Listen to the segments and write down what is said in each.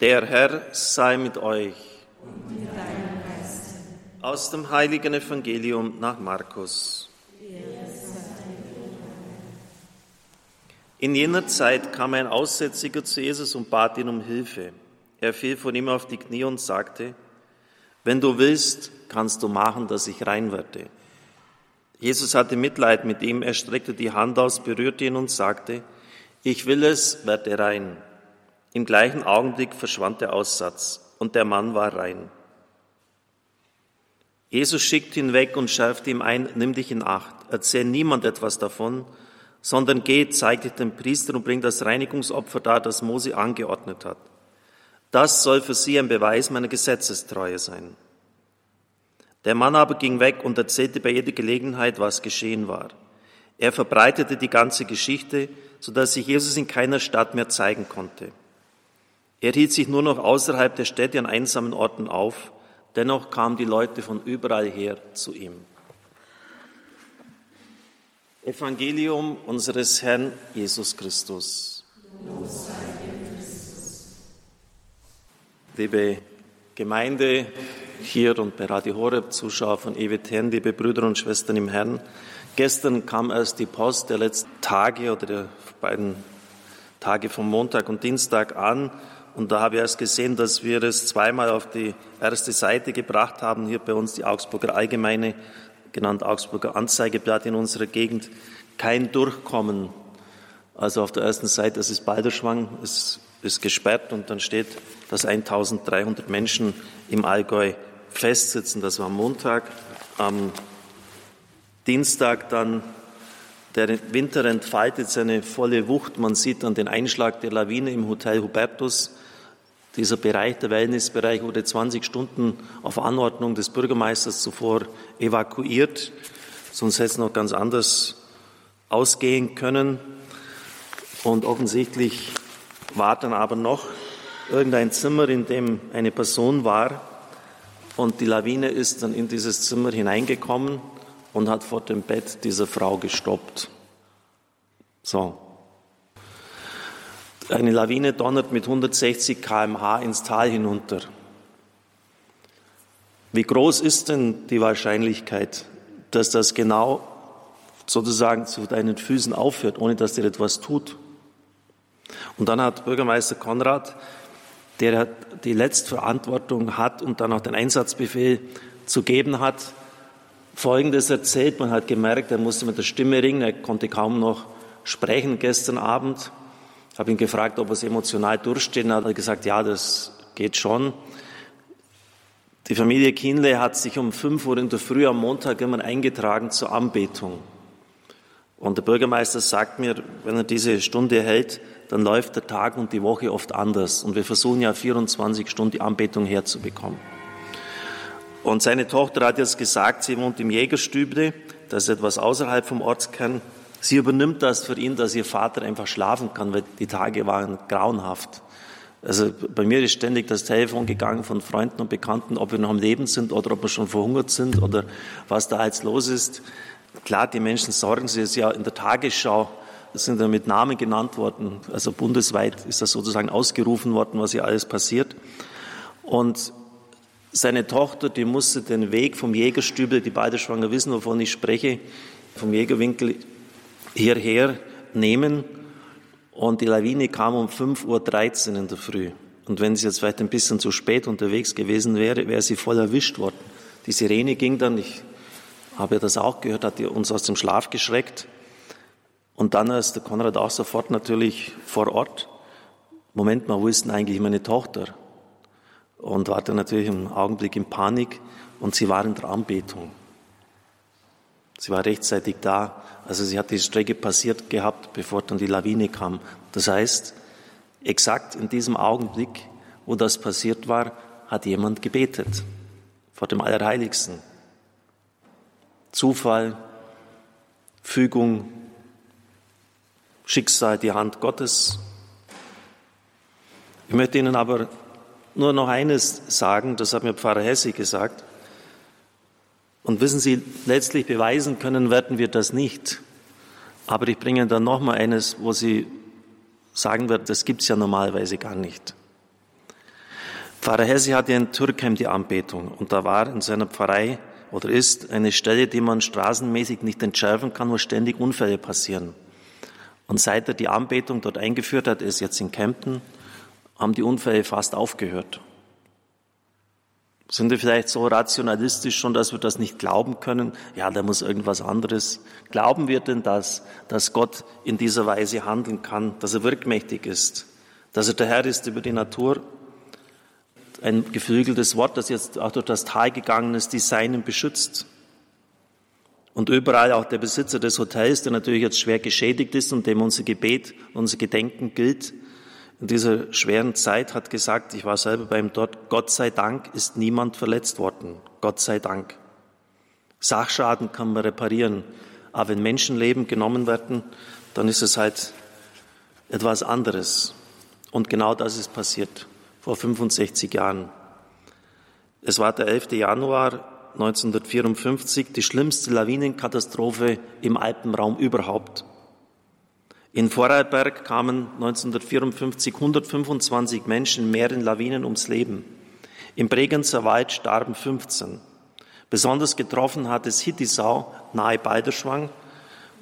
Der Herr sei mit euch. Aus dem heiligen Evangelium nach Markus. In jener Zeit kam ein Aussätziger zu Jesus und bat ihn um Hilfe. Er fiel von ihm auf die Knie und sagte, wenn du willst, kannst du machen, dass ich rein werde. Jesus hatte Mitleid mit ihm, er streckte die Hand aus, berührte ihn und sagte, ich will es, werde rein. Im gleichen Augenblick verschwand der Aussatz und der Mann war rein. Jesus schickte ihn weg und schärfte ihm ein, nimm dich in Acht, erzähl niemand etwas davon, sondern geh, zeig dich dem Priester und bring das Reinigungsopfer dar, das Mose angeordnet hat. Das soll für sie ein Beweis meiner Gesetzestreue sein. Der Mann aber ging weg und erzählte bei jeder Gelegenheit, was geschehen war. Er verbreitete die ganze Geschichte, so dass sich Jesus in keiner Stadt mehr zeigen konnte. Er hielt sich nur noch außerhalb der Städte an einsamen Orten auf, dennoch kamen die Leute von überall her zu ihm. Evangelium unseres Herrn Jesus Christus. Liebe Gemeinde hier und bei Radio Horeb, Zuschauer von EWTN, liebe Brüder und Schwestern im Herrn, gestern kam erst die Post der letzten Tage oder der beiden Tage vom Montag und Dienstag an und da habe ich erst gesehen, dass wir es zweimal auf die erste Seite gebracht haben, hier bei uns die Augsburger Allgemeine, genannt Augsburger Anzeigeblatt in unserer Gegend, kein Durchkommen. Also auf der ersten Seite, das ist Balderschwang, es ist gesperrt und dann steht, dass 1300 Menschen im Allgäu festsitzen. Das war am Montag. Am Dienstag dann der Winter entfaltet seine volle Wucht. Man sieht dann den Einschlag der Lawine im Hotel Hubertus. Dieser Bereich, der Wellnessbereich, wurde 20 Stunden auf Anordnung des Bürgermeisters zuvor evakuiert. Sonst hätte es noch ganz anders ausgehen können. Und offensichtlich war dann aber noch irgendein Zimmer, in dem eine Person war. Und die Lawine ist dann in dieses Zimmer hineingekommen und hat vor dem Bett dieser Frau gestoppt. So, eine Lawine donnert mit 160 kmh ins Tal hinunter. Wie groß ist denn die Wahrscheinlichkeit, dass das genau sozusagen zu deinen Füßen aufhört, ohne dass dir etwas tut? Und dann hat Bürgermeister Konrad, der die Letztverantwortung hat und dann auch den Einsatzbefehl zu geben hat, Folgendes erzählt. Man hat gemerkt, er musste mit der Stimme ringen, er konnte kaum noch sprechen gestern Abend. Ich habe ihn gefragt, ob er es emotional durchstehen hat. Er hat gesagt, ja, das geht schon. Die Familie Kienle hat sich um 5 Uhr in der Früh am Montag immer eingetragen zur Anbetung. Und der Bürgermeister sagt mir, wenn er diese Stunde hält, dann läuft der Tag und die Woche oft anders. Und wir versuchen ja 24 Stunden die Anbetung herzubekommen. Und seine Tochter hat jetzt gesagt, sie wohnt im Jägerstüble, das ist etwas außerhalb vom Ortskern. Sie übernimmt das für ihn, dass ihr Vater einfach schlafen kann, weil die Tage waren grauenhaft. Also bei mir ist ständig das Telefon gegangen von Freunden und Bekannten, ob wir noch am Leben sind oder ob wir schon verhungert sind oder was da jetzt los ist. Klar, die Menschen sorgen sich. Ja in der Tagesschau sind ja mit Namen genannt worden. Also bundesweit ist das sozusagen ausgerufen worden, was hier alles passiert. Und seine Tochter, die musste den Weg vom Jägerstübel, die beide schwanger wissen, wovon ich spreche, vom Jägerwinkel hierher nehmen und die Lawine kam um 5.13 Uhr in der Früh. Und wenn sie jetzt vielleicht ein bisschen zu spät unterwegs gewesen wäre, wäre sie voll erwischt worden. Die Sirene ging dann, ich habe ja das auch gehört, hat uns aus dem Schlaf geschreckt. Und dann ist der Konrad auch sofort natürlich vor Ort. Moment mal, wo ist denn eigentlich meine Tochter? Und war dann natürlich im Augenblick in Panik und sie war in der Anbetung. Sie war rechtzeitig da. Also sie hat die Strecke passiert gehabt, bevor dann die Lawine kam. Das heißt, exakt in diesem Augenblick, wo das passiert war, hat jemand gebetet vor dem Allerheiligsten. Zufall, Fügung, Schicksal, die Hand Gottes. Ich möchte Ihnen aber nur noch eines sagen, das hat mir Pfarrer Hesse gesagt. Und wissen Sie, letztlich beweisen können werden wir das nicht. Aber ich bringe dann noch mal eines, wo Sie sagen wird, das gibt es ja normalerweise gar nicht. Pfarrer Hesse hatte in Türkheim die Anbetung und da war in seiner Pfarrei oder ist eine Stelle, die man straßenmäßig nicht entschärfen kann, wo ständig Unfälle passieren. Und seit er die Anbetung dort eingeführt hat, ist jetzt in Kempten, haben die Unfälle fast aufgehört. Sind wir vielleicht so rationalistisch schon, dass wir das nicht glauben können? Ja, da muss irgendwas anderes. Glauben wir denn das, dass Gott in dieser Weise handeln kann, dass er wirkmächtig ist, dass er der Herr ist über die Natur? Ein geflügeltes Wort, das jetzt auch durch das Tal gegangen ist, die Seinen beschützt. Und überall auch der Besitzer des Hotels, der natürlich jetzt schwer geschädigt ist und dem unser Gebet, unser Gedenken gilt, in dieser schweren Zeit hat gesagt, ich war selber bei ihm dort, Gott sei Dank ist niemand verletzt worden. Gott sei Dank. Sachschaden kann man reparieren. Aber wenn Menschenleben genommen werden, dann ist es halt etwas anderes. Und genau das ist passiert vor 65 Jahren. Es war der 11. Januar 1954, die schlimmste Lawinenkatastrophe im Alpenraum überhaupt. In Vorarlberg kamen 1954 125 Menschen in mehreren Lawinen ums Leben. Im Bregenzer Wald starben 15. Besonders getroffen hat es Hittisau nahe Balderschwang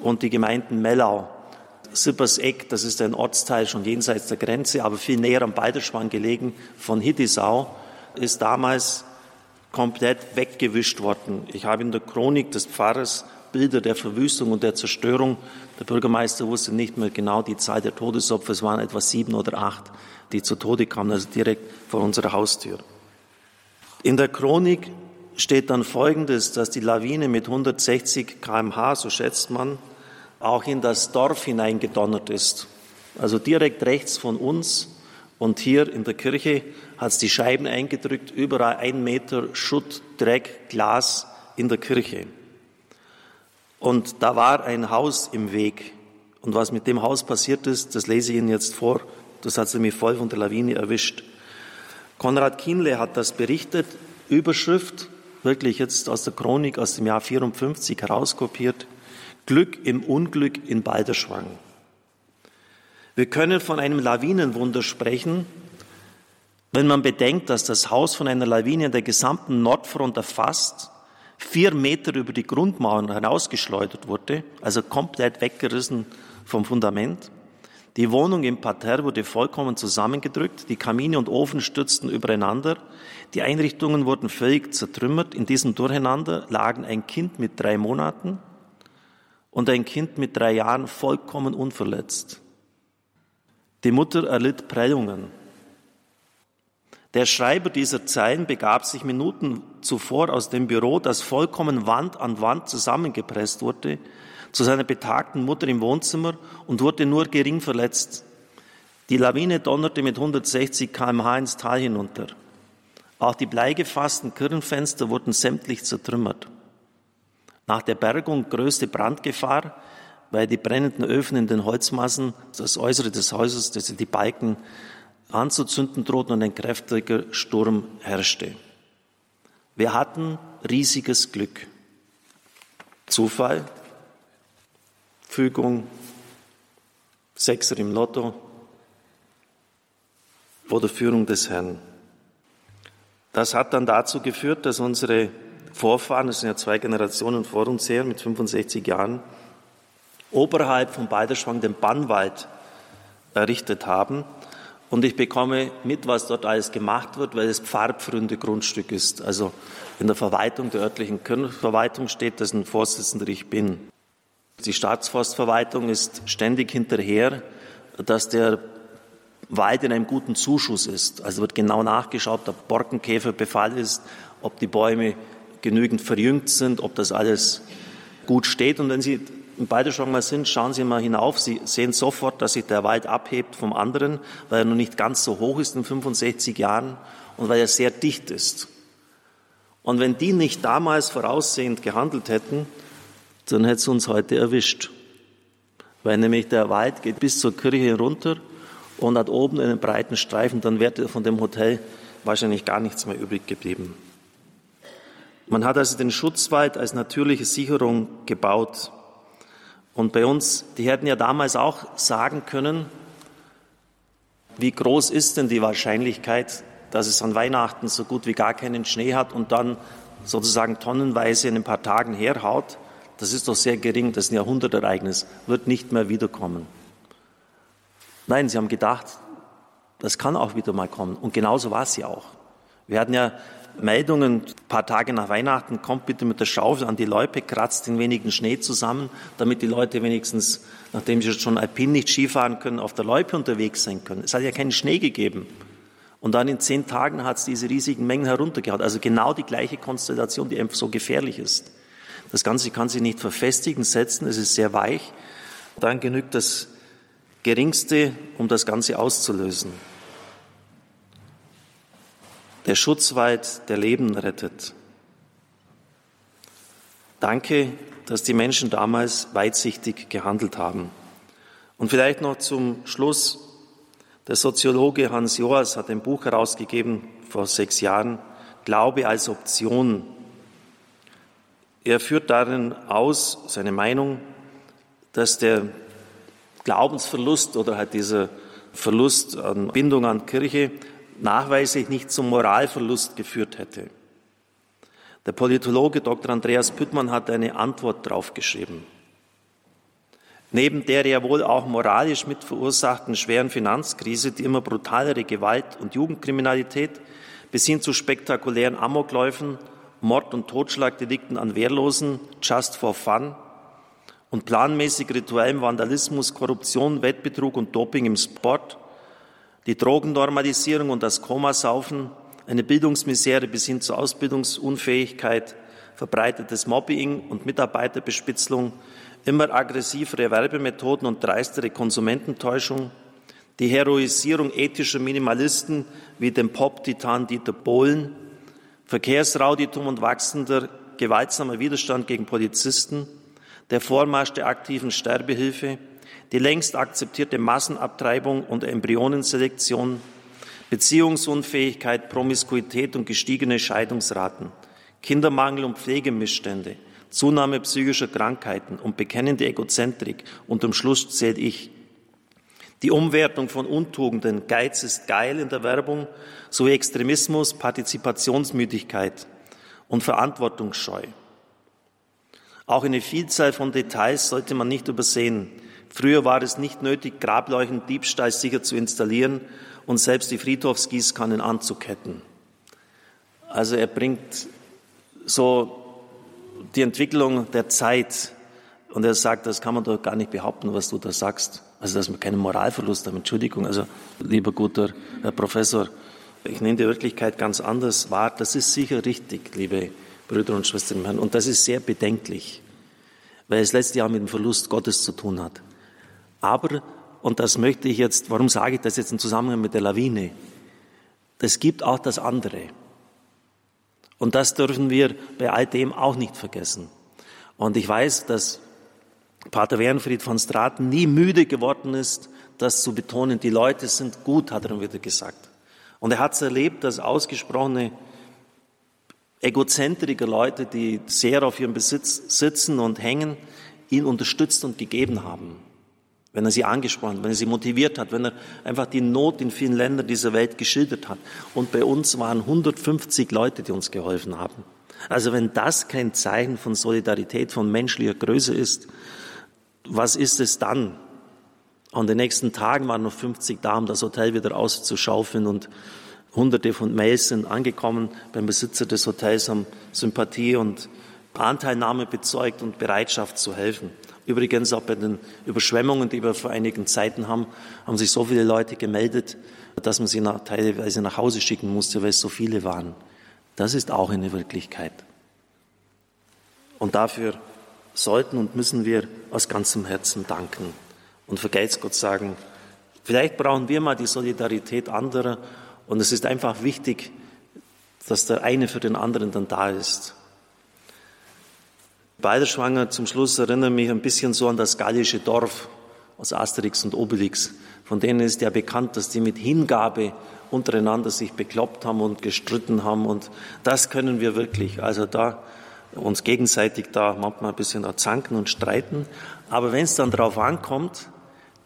und die Gemeinden Mellau. Sipperseck, das ist ein Ortsteil schon jenseits der Grenze, aber viel näher am Balderschwang gelegen, von Hittisau, ist damals komplett weggewischt worden. Ich habe in der Chronik des Pfarrers Bilder der Verwüstung und der Zerstörung. Der Bürgermeister wusste nicht mehr genau die Zahl der Todesopfer. Es waren etwa sieben oder acht, die zu Tode kamen, also direkt vor unserer Haustür. In der Chronik steht dann Folgendes, dass die Lawine mit 160 kmh, so schätzt man, auch in das Dorf hineingedonnert ist. Also direkt rechts von uns und hier in der Kirche hat es die Scheiben eingedrückt, überall ein Meter Schutt, Dreck, Glas in der Kirche. Und da war ein Haus im Weg. Und was mit dem Haus passiert ist, das lese ich Ihnen jetzt vor. Das hat sie mich voll von der Lawine erwischt. Konrad Kienle hat das berichtet, Überschrift, wirklich jetzt aus der Chronik aus dem Jahr 54 herauskopiert. Glück im Unglück in Balderschwang. Wir können von einem Lawinenwunder sprechen, wenn man bedenkt, dass das Haus von einer Lawine in der gesamten Nordfront erfasst vier Meter über die Grundmauern hinausgeschleudert wurde, also komplett weggerissen vom Fundament. Die Wohnung im Parterre wurde vollkommen zusammengedrückt, die Kamine und Ofen stürzten übereinander, die Einrichtungen wurden völlig zertrümmert. In diesem Durcheinander lagen ein Kind mit drei Monaten und ein Kind mit drei Jahren vollkommen unverletzt. Die Mutter erlitt Prellungen. Der Schreiber dieser Zeilen begab sich Minuten zuvor aus dem Büro, das vollkommen Wand an Wand zusammengepresst wurde, zu seiner betagten Mutter im Wohnzimmer und wurde nur gering verletzt. Die Lawine donnerte mit 160 kmh ins Tal hinunter. Auch die bleigefassten Kirchenfenster wurden sämtlich zertrümmert. Nach der Bergung größte Brandgefahr, weil die brennenden Öfen in den Holzmassen, das Äußere des Hauses, das die Balken anzuzünden drohten und ein kräftiger Sturm herrschte. Wir hatten riesiges Glück. Zufall, Fügung, Sechser im Lotto oder Führung des Herrn. Das hat dann dazu geführt, dass unsere Vorfahren, das sind ja zwei Generationen vor uns her, mit 65 Jahren, oberhalb von Balderschwang den Bannwald errichtet haben und ich bekomme mit, was dort alles gemacht wird, weil es pfarrpfründe Grundstück ist. Also in der Verwaltung der örtlichen Kirchenverwaltung steht, dass ein Vorsitzender ich bin. Die Staatsforstverwaltung ist ständig hinterher, dass der Wald in einem guten Zuschuss ist. Also wird genau nachgeschaut, ob Borkenkäferbefall ist, ob die Bäume genügend verjüngt sind, ob das alles gut steht. Und wenn Sie in Balderschwang mal sind, schauen Sie mal hinauf. Sie sehen sofort, dass sich der Wald abhebt vom anderen, weil er noch nicht ganz so hoch ist in 65 Jahren und weil er sehr dicht ist. Und wenn die nicht damals voraussehend gehandelt hätten, dann hätte es uns heute erwischt. Weil nämlich der Wald geht bis zur Kirche runter und hat oben einen breiten Streifen, dann wäre von dem Hotel wahrscheinlich gar nichts mehr übrig geblieben. Man hat also den Schutzwald als natürliche Sicherung gebaut. Und bei uns, die hätten ja damals auch sagen können, wie groß ist denn die Wahrscheinlichkeit, dass es an Weihnachten so gut wie gar keinen Schnee hat und dann sozusagen tonnenweise in ein paar Tagen herhaut, das ist doch sehr gering, das ist ein Jahrhundertereignis, wird nicht mehr wiederkommen. Nein, sie haben gedacht, das kann auch wieder mal kommen. Und genauso war es ja auch. Wir hatten ja Meldungen, ein paar Tage nach Weihnachten, kommt bitte mit der Schaufel an die Loipe, kratzt den wenigen Schnee zusammen, damit die Leute wenigstens, nachdem sie schon alpin nicht Skifahren können, auf der Loipe unterwegs sein können. Es hat ja keinen Schnee gegeben. Und dann in zehn Tagen hat es diese riesigen Mengen heruntergehauen. Also genau die gleiche Konstellation, die einfach so gefährlich ist. Das Ganze kann sich nicht verfestigen, setzen, es ist sehr weich. Dann genügt das Geringste, um das Ganze auszulösen. Der Schutzwald, der Leben rettet. Danke, dass die Menschen damals weitsichtig gehandelt haben. Und vielleicht noch zum Schluss. Der Soziologe Hans Joas hat ein Buch herausgegeben vor sechs Jahren, Glaube als Option. Er führt darin aus seine Meinung, dass der Glaubensverlust oder halt dieser Verlust an Bindung an Kirche nachweislich nicht zum Moralverlust geführt hätte. Der Politologe Dr. Andreas Püttmann hat eine Antwort darauf geschrieben. Neben der ja wohl auch moralisch mit verursachten schweren Finanzkrise, die immer brutalere Gewalt und Jugendkriminalität bis hin zu spektakulären Amokläufen, Mord- und Totschlagdelikten an Wehrlosen, just for fun und planmäßig rituellem Vandalismus, Korruption, Wettbetrug und Doping im Sport die Drogennormalisierung und das Komasaufen, eine Bildungsmisere bis hin zur Ausbildungsunfähigkeit, verbreitetes Mobbing und Mitarbeiterbespitzelung, immer aggressivere Werbemethoden und dreistere Konsumententäuschung, die Heroisierung ethischer Minimalisten wie dem Pop-Titan Dieter Bohlen, Verkehrsrauditum und wachsender gewaltsamer Widerstand gegen Polizisten, der Vormarsch der aktiven Sterbehilfe, die längst akzeptierte Massenabtreibung und Embryonenselektion, Beziehungsunfähigkeit, Promiskuität und gestiegene Scheidungsraten, Kindermangel und Pflegemissstände, Zunahme psychischer Krankheiten und bekennende Egozentrik und am Schluss zählt ich. Die Umwertung von Untugenden, Geiz ist geil in der Werbung, sowie Extremismus, Partizipationsmüdigkeit und Verantwortungsscheu. Auch eine Vielzahl von Details sollte man nicht übersehen. Früher war es nicht nötig, Grableuchten Diebstahl sicher zu installieren und selbst die Friedhofsgießkannen anzuketten. Also er bringt so die Entwicklung der Zeit und er sagt, das kann man doch gar nicht behaupten, was du da sagst. Also dass wir keinen Moralverlust haben. Entschuldigung, also lieber guter Herr Professor, ich nehme die Wirklichkeit ganz anders wahr. Das ist sicher richtig, liebe Brüder und Schwestern und das ist sehr bedenklich, weil es letztlich auch mit dem Verlust Gottes zu tun hat. Aber, und das möchte ich jetzt, warum sage ich das jetzt im Zusammenhang mit der Lawine? Es gibt auch das andere. Und das dürfen wir bei all dem auch nicht vergessen. Und ich weiß, dass Pater Wernfried von Straten nie müde geworden ist, das zu betonen. Die Leute sind gut, hat er wieder gesagt. Und er hat es erlebt, dass ausgesprochene egozentrige Leute, die sehr auf ihrem Besitz sitzen und hängen, ihn unterstützt und gegeben haben wenn er sie angesprochen hat, wenn er sie motiviert hat, wenn er einfach die Not in vielen Ländern dieser Welt geschildert hat. Und bei uns waren 150 Leute, die uns geholfen haben. Also wenn das kein Zeichen von Solidarität, von menschlicher Größe ist, was ist es dann? An den nächsten Tagen waren noch 50 da, um das Hotel wieder auszuschaufeln und Hunderte von Mails sind angekommen beim Besitzer des Hotels, haben Sympathie und Anteilnahme bezeugt und Bereitschaft zu helfen. Übrigens auch bei den Überschwemmungen, die wir vor einigen Zeiten haben, haben sich so viele Leute gemeldet, dass man sie nach, teilweise nach Hause schicken musste, weil es so viele waren. Das ist auch eine Wirklichkeit. Und dafür sollten und müssen wir aus ganzem Herzen danken und vergelt's Gott sagen, vielleicht brauchen wir mal die Solidarität anderer und es ist einfach wichtig, dass der eine für den anderen dann da ist. Balderschwanger zum Schluss erinnert mich ein bisschen so an das gallische Dorf aus Asterix und Obelix. Von denen ist ja bekannt, dass die mit Hingabe untereinander sich bekloppt haben und gestritten haben. Und das können wir wirklich. Also da uns gegenseitig da manchmal ein bisschen zanken und streiten. Aber wenn es dann darauf ankommt,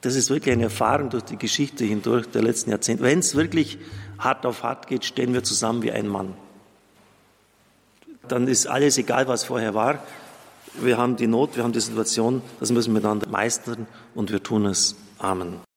das ist wirklich eine Erfahrung durch die Geschichte hindurch der letzten Jahrzehnte, wenn es wirklich hart auf hart geht, stehen wir zusammen wie ein Mann. Dann ist alles egal, was vorher war. Wir haben die Not, wir haben die Situation, das müssen wir miteinander meistern und wir tun es. Amen.